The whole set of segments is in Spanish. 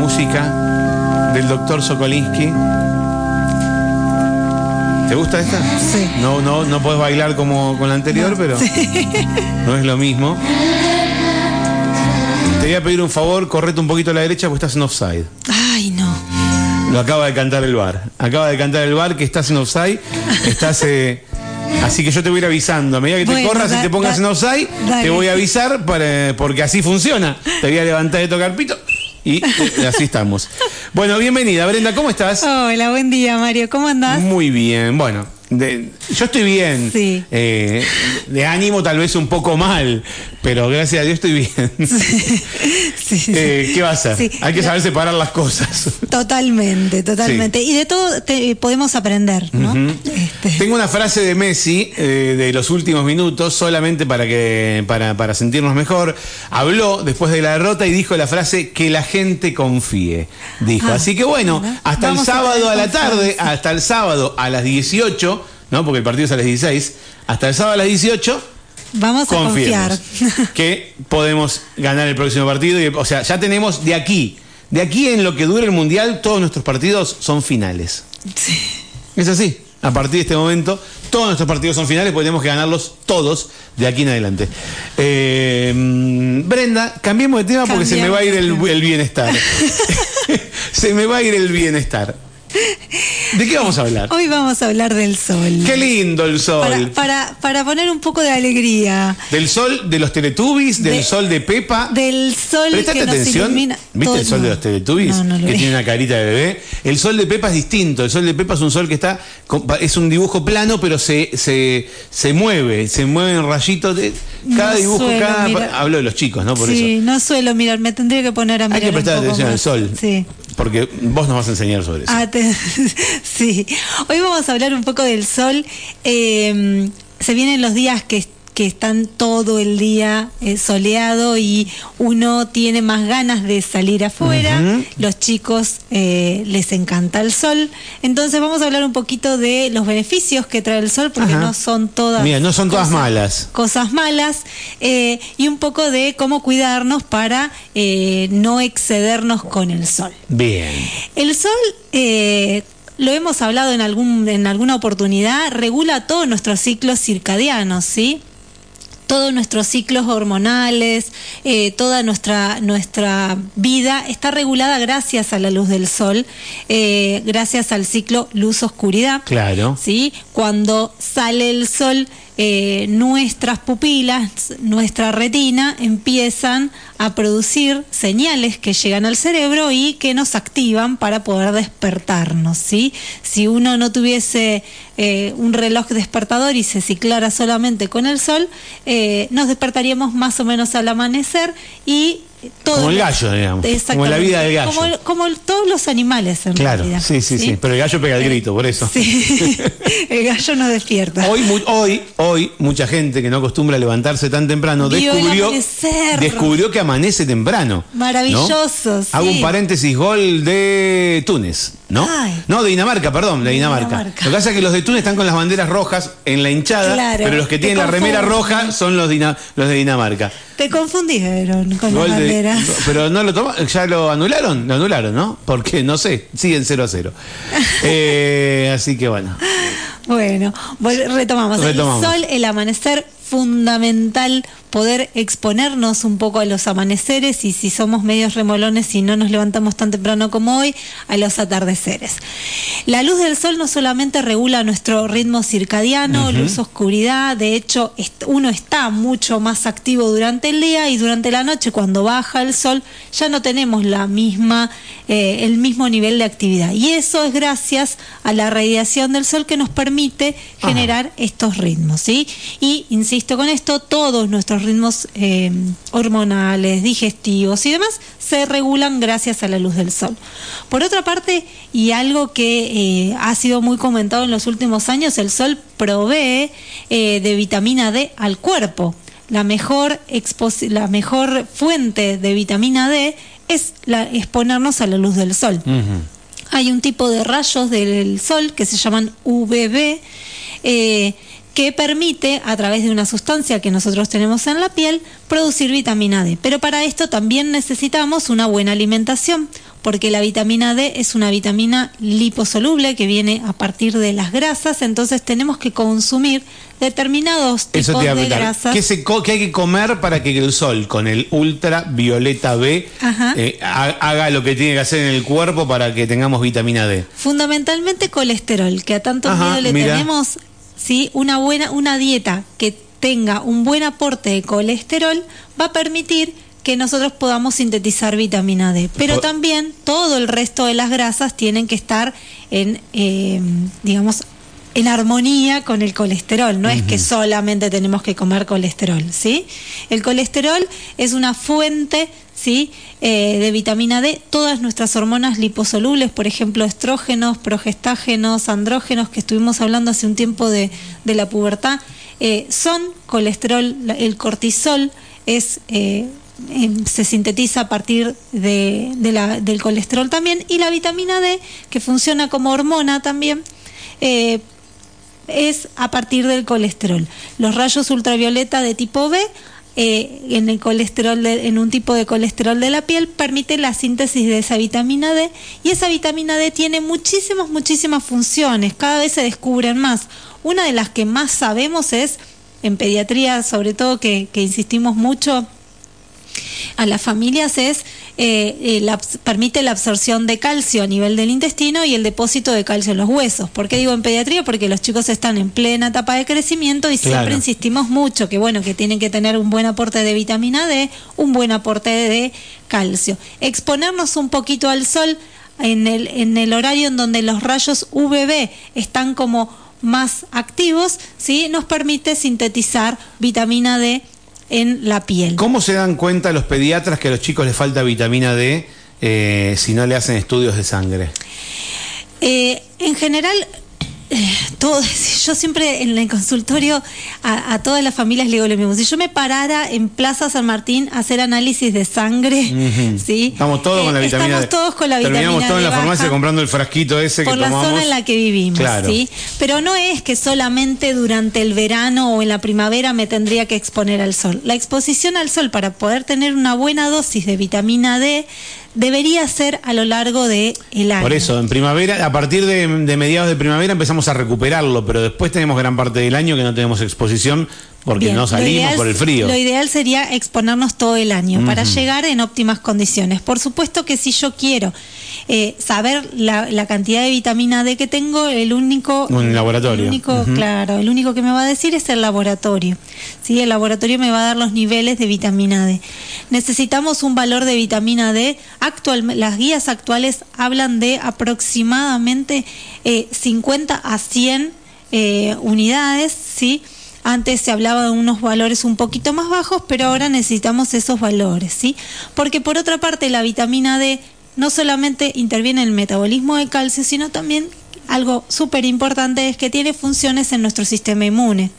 música del doctor Sokolinsky. ¿Te gusta esta? Sí. No, no, no puedes bailar como con la anterior, pero no es lo mismo. Te voy a pedir un favor, correte un poquito a la derecha porque estás en offside. Ay, no. Lo acaba de cantar el bar. Acaba de cantar el bar que estás en offside. Estás. eh, así que yo te voy a ir avisando. A medida que te Bueno, corras y te pongas en offside, te voy a avisar para- porque así funciona. Te voy a levantar de tocar pito y eh, así estamos. Bueno, bienvenida, Brenda, ¿cómo estás? Hola, buen día, Mario. ¿Cómo andás? Muy bien, bueno. de- yo estoy bien. Sí. Eh, de ánimo tal vez un poco mal, pero gracias a Dios estoy bien. Sí, sí. Eh, ¿Qué va a hacer? Sí. Hay que saber separar las cosas. Totalmente, totalmente. Y de todo te- podemos aprender, ¿no? Este, Tengo una frase de Messi eh, de los últimos minutos, solamente para que para, para sentirnos mejor. Habló después de la derrota y dijo la frase que la gente confíe. Dijo. Ah, Así que bueno, hasta Vamos el a sábado tener a la tarde, hasta el sábado a las 18, ¿no? Porque el partido es a las 16, hasta el sábado a las 18. Vamos a confiar. Que podemos ganar el próximo partido. Y, o sea, ya tenemos de aquí, de aquí en lo que dure el mundial, todos nuestros partidos son finales. Sí. Es así. A partir de este momento, todos nuestros partidos son finales, porque tenemos que ganarlos todos de aquí en adelante. Eh, Brenda, cambiemos de tema porque se me va a ir el bienestar. se me va a ir el bienestar. ¿De qué vamos a hablar? Hoy vamos a hablar del sol. Qué lindo el sol. Para, para, para poner un poco de alegría. Del sol de los Teletubbies, del De- sol de Pepa. Del sol Prestate que nos atención. ilumina. ¿Viste el sol de los Teletubbies? No, no lo que vi. tiene una carita de bebé. El sol de Pepa es distinto. El sol de Pepa es un sol que está. Es un dibujo plano, pero se, se, se mueve. Se mueve en rayitos. De, cada No dibujo, cada. mirar. Hablo de los chicos, ¿no? Por sí, eso. no suelo mirar, me tendría que poner a Hay mirar que prestar un poco atención al sol. Sí. Porque vos nos vas a enseñar sobre eso. Ah, sí. Hoy vamos a hablar un poco del sol. Eh, se vienen los días que, que están todo el día eh, soleado y uno tiene más ganas de salir afuera. Los chicos eh, les encanta el sol. Entonces vamos a hablar un poquito de los beneficios que trae el sol porque Ajá. no son todas. Mira, no son todas malas. cosas malas eh, y un poco de cómo cuidarnos para eh, no excedernos con el sol. Bien. El sol, lo hemos hablado en, algún, en alguna oportunidad, regula todos nuestros ciclos circadianos, ¿sí? Todos nuestros ciclos hormonales, eh, toda nuestra, nuestra vida está regulada gracias a la luz del sol, eh, gracias al ciclo luz-oscuridad. Claro. ¿sí? Cuando sale el sol, eh, nuestras pupilas, nuestra retina empiezan a producir señales que llegan al cerebro y que nos activan para poder despertarnos, ¿sí? Si uno no tuviese eh, un reloj despertador y se ciclara solamente con el sol, eh, nos despertaríamos más o menos al amanecer y todo Como el gallo, digamos. Como la vida del gallo. Como, todos los animales en Claro. realidad. Sí, sí, sí, Pero el gallo pega el grito, por eso. Sí, el gallo nos despierta. Hoy, hoy, hoy, mucha gente que no acostumbra a levantarse tan temprano Vio descubrió, descubrió que amanece temprano. ¿no? Maravilloso, sí. Hago un paréntesis, gol de Túnez, ¿no? Ay. No, de Dinamarca, perdón, de Dinamarca. Dinamarca. Lo que pasa es que los de Túnez están con las banderas rojas en la hinchada, Claro, pero los que tienen la remera roja son los, dina- los de Dinamarca. Te confundieron con Gol las de- banderas. pero no lo toma, ya lo anularon, lo anularon, ¿no? Porque no sé, siguen 0 a 0. Eh, así que bueno. Bueno. Retomamos. El sol, el amanecer, fundamental poder exponernos un poco a los amaneceres y si somos medios remolones y no nos levantamos tan temprano como hoy, a los atardeceres. La luz del sol no solamente regula nuestro ritmo circadiano, luz oscuridad, de hecho uno está mucho más activo durante el día y durante la noche cuando baja el sol ya no tenemos la misma eh, el mismo nivel de actividad y eso es gracias a la radiación del sol que nos permite Ajá. generar estos ritmos, ¿sí? Y insisto con esto, todos nuestros ritmos eh, hormonales, digestivos y demás se regulan gracias a la luz del sol. Por otra parte, y algo que eh, ha sido muy comentado en los últimos años, el sol provee eh, de vitamina D al cuerpo. La mejor, la mejor fuente de vitamina D es la, exponernos a la luz del sol. Hay un tipo de rayos del sol que se llaman UVB, eh, que permite, a través de una sustancia que nosotros tenemos en la piel, producir vitamina D. Pero para esto también necesitamos una buena alimentación, porque la vitamina D es una vitamina liposoluble que viene a partir de las grasas, entonces tenemos que consumir determinados tipos de grasas. ¿Qué, se ¿Qué, hay que comer para que el sol con el ultravioleta B eh, haga lo que tiene que hacer en el cuerpo para que tengamos vitamina D? Fundamentalmente colesterol, que a tanto miedo le tenemos, ¿sí? una buena una dieta que tenga un buen aporte de colesterol va a permitir que nosotros podamos sintetizar vitamina D. Pero también todo el resto de las grasas tienen que estar en, eh, digamos, en armonía con el colesterol. No es que solamente tenemos que comer colesterol, ¿sí? El colesterol es una fuente, ¿sí? Eh, de vitamina D. Todas nuestras hormonas liposolubles, por ejemplo, estrógenos, progestágenos, andrógenos, que estuvimos hablando hace un tiempo de, la pubertad, eh, son colesterol. El cortisol es eh, se sintetiza a partir de, del colesterol también y la vitamina D que funciona como hormona también es a partir del colesterol. Los rayos ultravioleta de tipo B eh, en el colesterol en un tipo de colesterol de la piel permite la síntesis de esa vitamina D y esa vitamina D tiene muchísimas muchísimas funciones cada vez se descubren más. Una de las que más sabemos es en pediatría sobre todo que, que insistimos mucho a las familias es eh, eh permite la absorción de calcio a nivel del intestino y el depósito de calcio en los huesos. ¿Por qué digo en pediatría? Porque los chicos están en plena etapa de crecimiento y siempre insistimos mucho que bueno, que tienen que tener un buen aporte de vitamina D, un buen aporte de calcio. Exponernos un poquito al sol en el, en el horario en donde los rayos UVB están como más activos, ¿sí? nos permite sintetizar vitamina D en la piel. ¿Cómo se dan cuenta los pediatras que a los chicos les falta vitamina D eh, si no le hacen estudios de sangre? Eh, en general, todo, yo siempre en el consultorio a, todas las familias le digo lo mismo. Si yo me parara en Plaza San Martín a hacer análisis de sangre, ¿sí? Estamos todos con la eh, vitamina Estamos todos con la vitamina Terminamos todos en la farmacia comprando el frasquito ese que tomamos. Por la zona en la que vivimos, ¿sí? Pero no es que solamente durante el verano o en la primavera me tendría que exponer al sol. La exposición al sol para poder tener una buena dosis de vitamina D debería ser a lo largo del el año. Por eso, en primavera, a partir de, mediados de primavera empezamos a recuperarlo, pero después tenemos gran parte del año que no tenemos exposición porque no salimos por el frío. Lo ideal sería exponernos todo el año para llegar en óptimas condiciones. Por supuesto que si yo quiero eh, saber la, cantidad de vitamina D que tengo, el único... Un laboratorio. El único, Claro, el único que me va a decir es el laboratorio. ¿sí? El laboratorio me va a dar los niveles de vitamina D. Necesitamos un valor de vitamina D. Actual, las guías actuales hablan de aproximadamente 50 eh, a 100 eh, unidades, ¿sí? Antes se hablaba de unos valores un poquito más bajos, pero ahora necesitamos esos valores, ¿sí? Porque por otra parte la vitamina D no solamente interviene en el metabolismo de calcio, sino también algo súper importante es que tiene funciones en nuestro sistema inmune.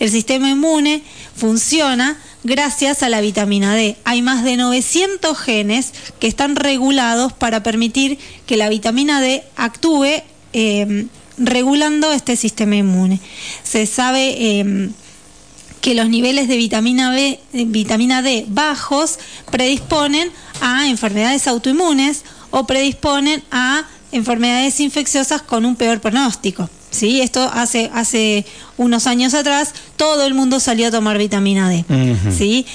El sistema inmune funciona gracias a la vitamina D. Hay más de 900 genes que están regulados para permitir que la vitamina D actúe eh, regulando este sistema inmune. Se sabe em, que los niveles de vitamina, B, vitamina D bajos predisponen a enfermedades autoinmunes o predisponen a enfermedades infecciosas con un peor pronóstico. ¿sí? Esto hace, hace unos años atrás todo el mundo salió a tomar vitamina D. ¿sí?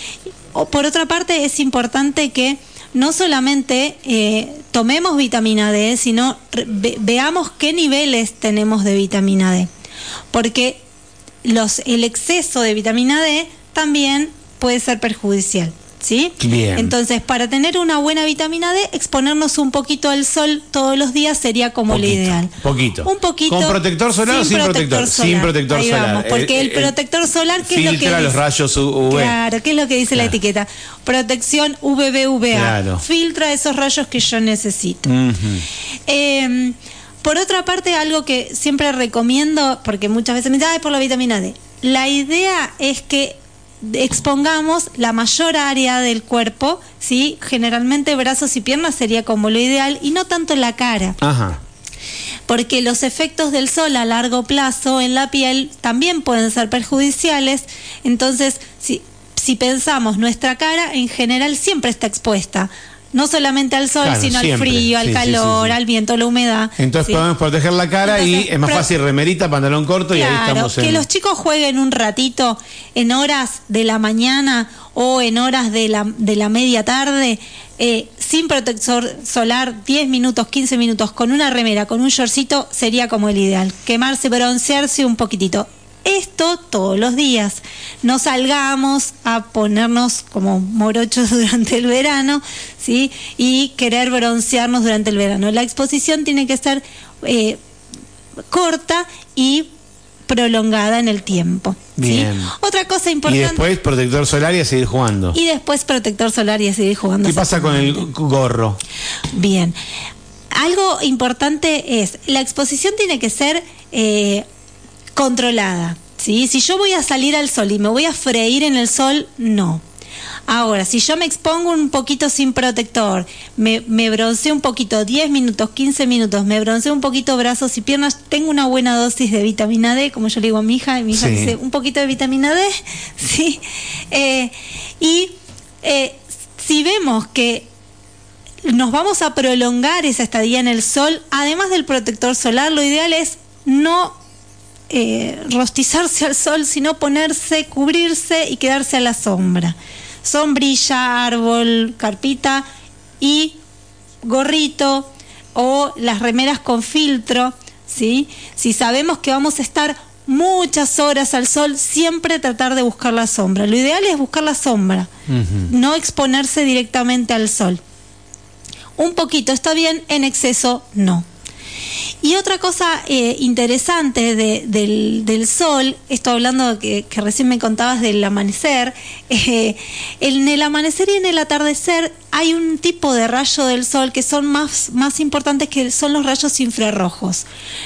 o, por otra parte, es importante que no solamente eh, tomemos vitamina D, sino veamos qué niveles tenemos de vitamina D. Porque los, el exceso de vitamina D también puede ser perjudicial. ¿Sí? Entonces, para tener una buena vitamina D, exponernos un poquito al sol todos los días sería como lo ideal. Poquito. Un poquito. ¿Con protector solar o sin protector? Sin protector solar. porque el, protector solar, ¿qué es lo que los rayos UV. Claro, ¿qué es lo que dice la etiqueta? Protección UVB-UVA. Filtra esos rayos que yo necesito. Em, por otra parte, algo que siempre recomiendo, porque muchas veces me dicen, por la vitamina D. La idea es que expongamos la mayor área del cuerpo, ¿sí? Generalmente brazos y piernas sería como lo ideal y no tanto la cara. Ajá. Porque los efectos del sol a largo plazo en la piel también pueden ser perjudiciales. Entonces, si, si pensamos, nuestra cara en general siempre está expuesta no solamente al sol, Claro, sino al frío, al Sí, calor, sí, sí. al viento, la humedad. Entonces podemos proteger la cara y es más pro- fácil remerita, pantalón corto y ahí estamos que los chicos jueguen un ratito en horas de la mañana o en horas de la, de la media tarde, eh, sin protector solar, 10 minutos, 15 minutos, con una remera, con un shortcito, sería como el ideal. Quemarse, broncearse un poquitito. Esto todos los días. No salgamos a ponernos como morochos durante el verano, ¿sí? Y querer broncearnos durante el verano. La exposición tiene que ser eh, corta y prolongada en el tiempo. ¿sí? Bien. Otra cosa Y importante. después protector solar y a seguir jugando. y después protector solar y a seguir jugando. ¿Qué pasa con el gorro? Bien. Algo importante es, la exposición tiene que ser eh, controlada. ¿sí? Si yo voy a salir al sol y me voy a freír en el sol, no. Ahora, si yo me expongo un poquito sin protector, me, me bronceo un poquito, 10 minutos, 15 minutos, me bronceo un poquito brazos y piernas, tengo una buena dosis de vitamina D, como yo le digo a mi hija, y mi hija Sí. dice, un poquito de vitamina D, ¿sí? Eh, y eh, si vemos que nos vamos a prolongar esa estadía en el sol, además del protector solar, lo ideal es no eh, rostizarse al sol, sino ponerse, cubrirse y quedarse a la sombra. Sombrilla, árbol, carpita y gorrito o las remeras con filtro, ¿sí? Si sabemos que vamos a estar muchas horas al sol, siempre tratar de buscar la sombra. Lo ideal es buscar la sombra, no exponerse directamente al sol. Un poquito está bien, en exceso no. Y otra cosa eh, interesante de- del, sol, esto hablando que, que recién me contabas del amanecer, eh, en el amanecer y en el atardecer hay un tipo de rayo del sol que son más, más importantes que son los rayos infrarrojos.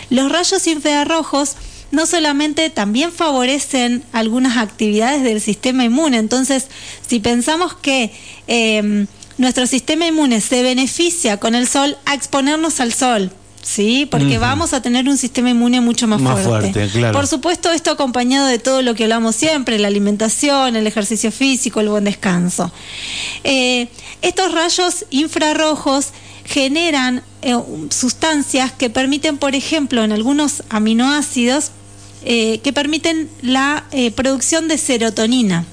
Los rayos infrarrojos no solamente también favorecen algunas actividades del sistema inmune, entonces si pensamos que eh, nuestro sistema inmune se beneficia con el sol a exponernos al sol, ¿sí? Porque vamos a tener un sistema inmune mucho más, Más fuerte, claro. Por supuesto, esto acompañado de todo lo que hablamos siempre, la alimentación, el ejercicio físico, el buen descanso. Eh, estos rayos infrarrojos generan eh, sustancias que permiten, por ejemplo, en algunos aminoácidos, eh, que permiten la eh, producción de serotonina.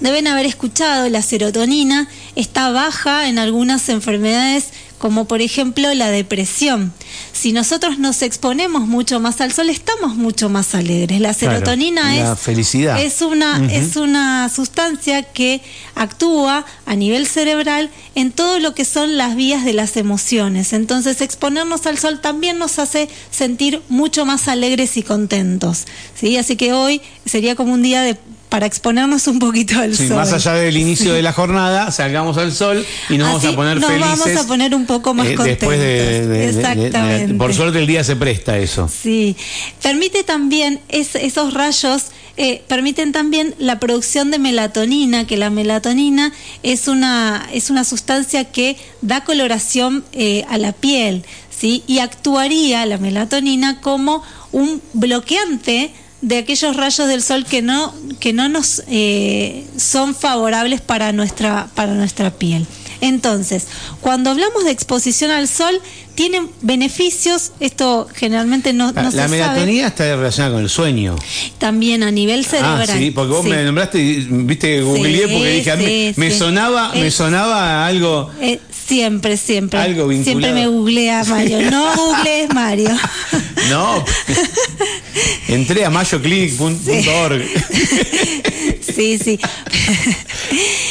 Deben haber escuchado, la serotonina está baja en algunas enfermedades como por ejemplo la depresión. Si nosotros nos exponemos mucho más al sol, estamos mucho más alegres. La serotonina es, felicidad. es, una, es una sustancia que actúa a nivel cerebral en todo lo que son las vías de las emociones. Entonces exponernos al sol también nos hace sentir mucho más alegres y contentos. ¿sí? Así que hoy sería como un día de para exponernos un poquito al Sí, sol. más allá del inicio de la jornada, salgamos al sol y nos Así vamos a poner nos felices. vamos a poner un poco más eh, Después de, de- Exactamente. por suerte el día se presta eso. Sí, permite también es- esos rayos. eh, permiten también la producción de melatonina, que la melatonina es una, es una sustancia que da coloración eh, a la piel, ¿sí? Y actuaría la melatonina como un bloqueante de aquellos rayos del sol que no, que no nos eh, son favorables para nuestra, para nuestra piel. Entonces, cuando hablamos de exposición al sol, tienen beneficios, esto generalmente no, La, no se la sabe, melatonina está relacionada con el sueño. también a nivel cerebral. Ah, sí, porque vos Sí. me nombraste, viste, googleé Sí, porque dije, a mí- sí, me sí. sonaba, me sonaba algo. Eh, siempre, siempre. Algo vinculado. Siempre me googlea Mario. No googlees Mario. No, entré a mayoclinic.org. Sí, sí.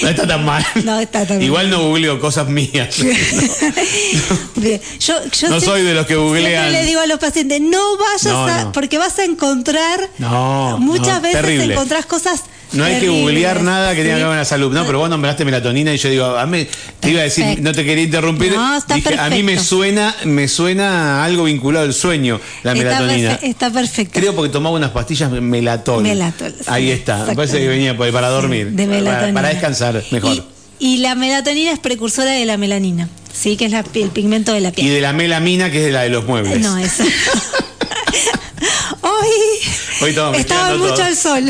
No está tan mal. No está tan Igual no googleo cosas mías. Bien. Yo, yo No soy de los que googlean. Siempre le digo a los pacientes, no vayas No, a. no. Porque vas a encontrar. No, Muchas no, veces terrible. encontrás cosas. No hay que googlear nada que tenga que ver con la salud. No, pero vos nombraste melatonina y yo digo, a mí, te iba a decir, no te quería interrumpir. No, está Dije, a mí me suena, me suena algo vinculado al sueño, la Está melatonina. Está perfecto. Creo porque tomaba unas pastillas melatol. Melatol, sí, Ahí está. Me parece que venía por- para dormir. de melatonina. para descansar mejor. Y, y la melatonina es precursora de la melanina, ¿sí? Que es la- el pigmento de la Y, piel. de la melamina, que es de la de los muebles. No, eso. Hoy Hoy estaba mucho al sol.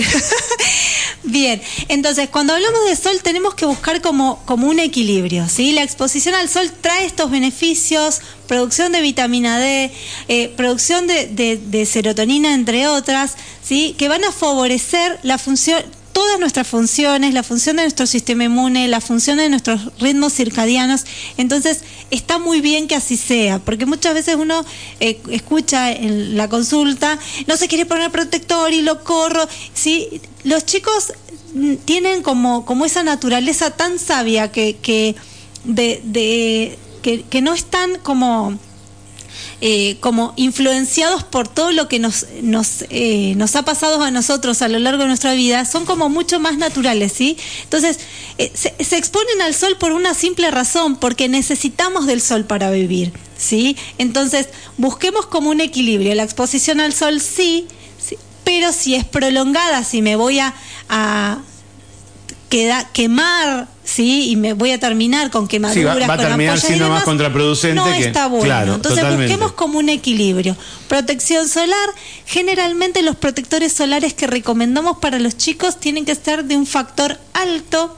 Bien, entonces cuando hablamos de sol tenemos que buscar como, como un equilibrio, ¿sí? La exposición al sol trae estos beneficios, producción de vitamina D, eh, producción de, de- de serotonina, entre otras, ¿sí? Que van a favorecer la función, todas nuestras funciones, la función de nuestro sistema inmune, la función de nuestros ritmos circadianos. Entonces, está muy bien que así sea, porque muchas veces uno eh, escucha en la consulta, no se quiere poner protector y lo corro. ¿sí? Los chicos mm, tienen como, como esa naturaleza tan sabia que, que, de, de- que, que no están como eh, como influenciados por todo lo que nos, nos, eh, nos ha pasado a nosotros a lo largo de nuestra vida, son como mucho más naturales, ¿sí? Entonces, eh, se, exponen al sol por una simple razón, porque necesitamos del sol para vivir, ¿sí? Entonces, busquemos como un equilibrio. La exposición al sol sí, pero si es prolongada, si me voy a, a quemar, ¿sí? Y me voy a terminar con quemaduras. Sí, va- va a con terminar y siendo más contraproducente No que- está bueno. claro, Entonces totalmente. busquemos como un equilibrio. Protección solar, generalmente los protectores solares que recomendamos para los chicos tienen que ser de un factor alto.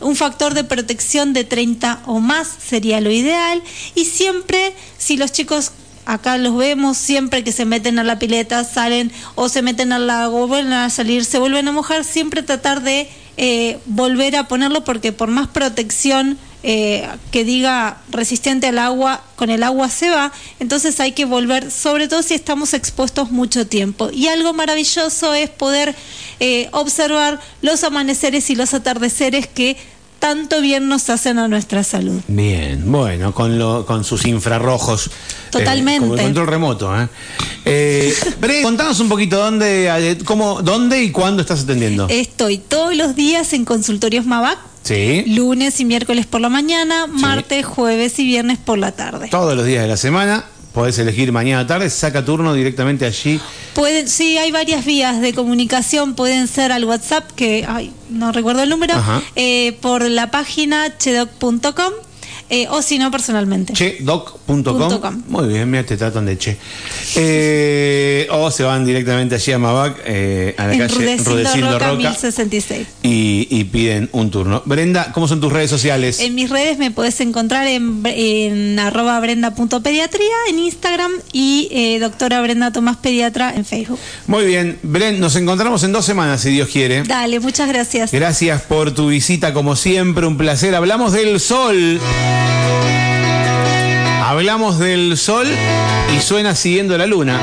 Un factor de protección de 30 o más sería lo ideal. Y siempre, si los chicos acá los vemos, siempre que se meten a la pileta, salen o se meten al lago, vuelven a salir, se vuelven a mojar, siempre tratar de eh, volver a ponerlo porque por más protección eh, que diga resistente al agua, con el agua se va, entonces hay que volver, sobre todo si estamos expuestos mucho tiempo. Y algo maravilloso es poder eh, observar los amaneceres y los atardeceres que tanto bien nos hacen a nuestra salud. Bien, bueno, con, lo, con sus infrarrojos. Totalmente. Eh, como el control remoto. ¿eh? Eh, Bre, contanos un poquito dónde, eh, cómo, dónde y cuándo estás atendiendo. Estoy todos los días en consultorios Mabac, sí, lunes y miércoles por la mañana, martes, jueves y viernes por la tarde. todos los días de la semana. Podés elegir mañana o tarde, saca turno directamente allí. Pueden, sí, hay varias vías de comunicación, pueden ser al WhatsApp, que ay, no recuerdo el número, eh, por la página chedoc.com eh, o si no personalmente. chedoc.com. Muy bien, mira, te tratan de che. Eh, o se van directamente allí a Mabac, eh, a la en calle Rudecindo Roca, Roca, 1066. y, y piden un turno. Brenda, ¿cómo son tus redes sociales? En mis redes me puedes encontrar en, en arroba brenda.pediatría en Instagram y eh, doctora Brenda Tomás Pediatra en Facebook. Muy bien, Bren, nos encontramos en dos semanas, si Dios quiere. Dale, muchas gracias. Gracias por tu visita, como siempre, un placer. Hablamos del sol. Hablamos del sol y suena siguiendo la luna.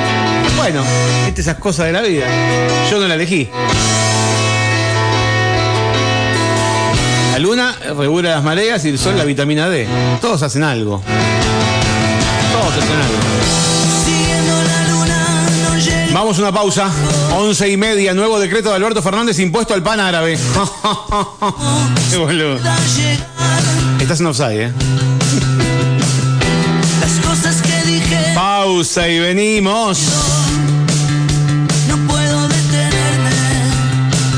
Bueno, estas esas cosas de la vida. Yo no la elegí. La luna regula las mareas y el sol la vitamina D. Todos hacen algo. Todos hacen algo. Vamos a una pausa. Once y media. Nuevo decreto de Alberto Fernández impuesto al pan árabe. Qué boludo. Estás en offside, ¿eh? las cosas que dije Pausa y venimos.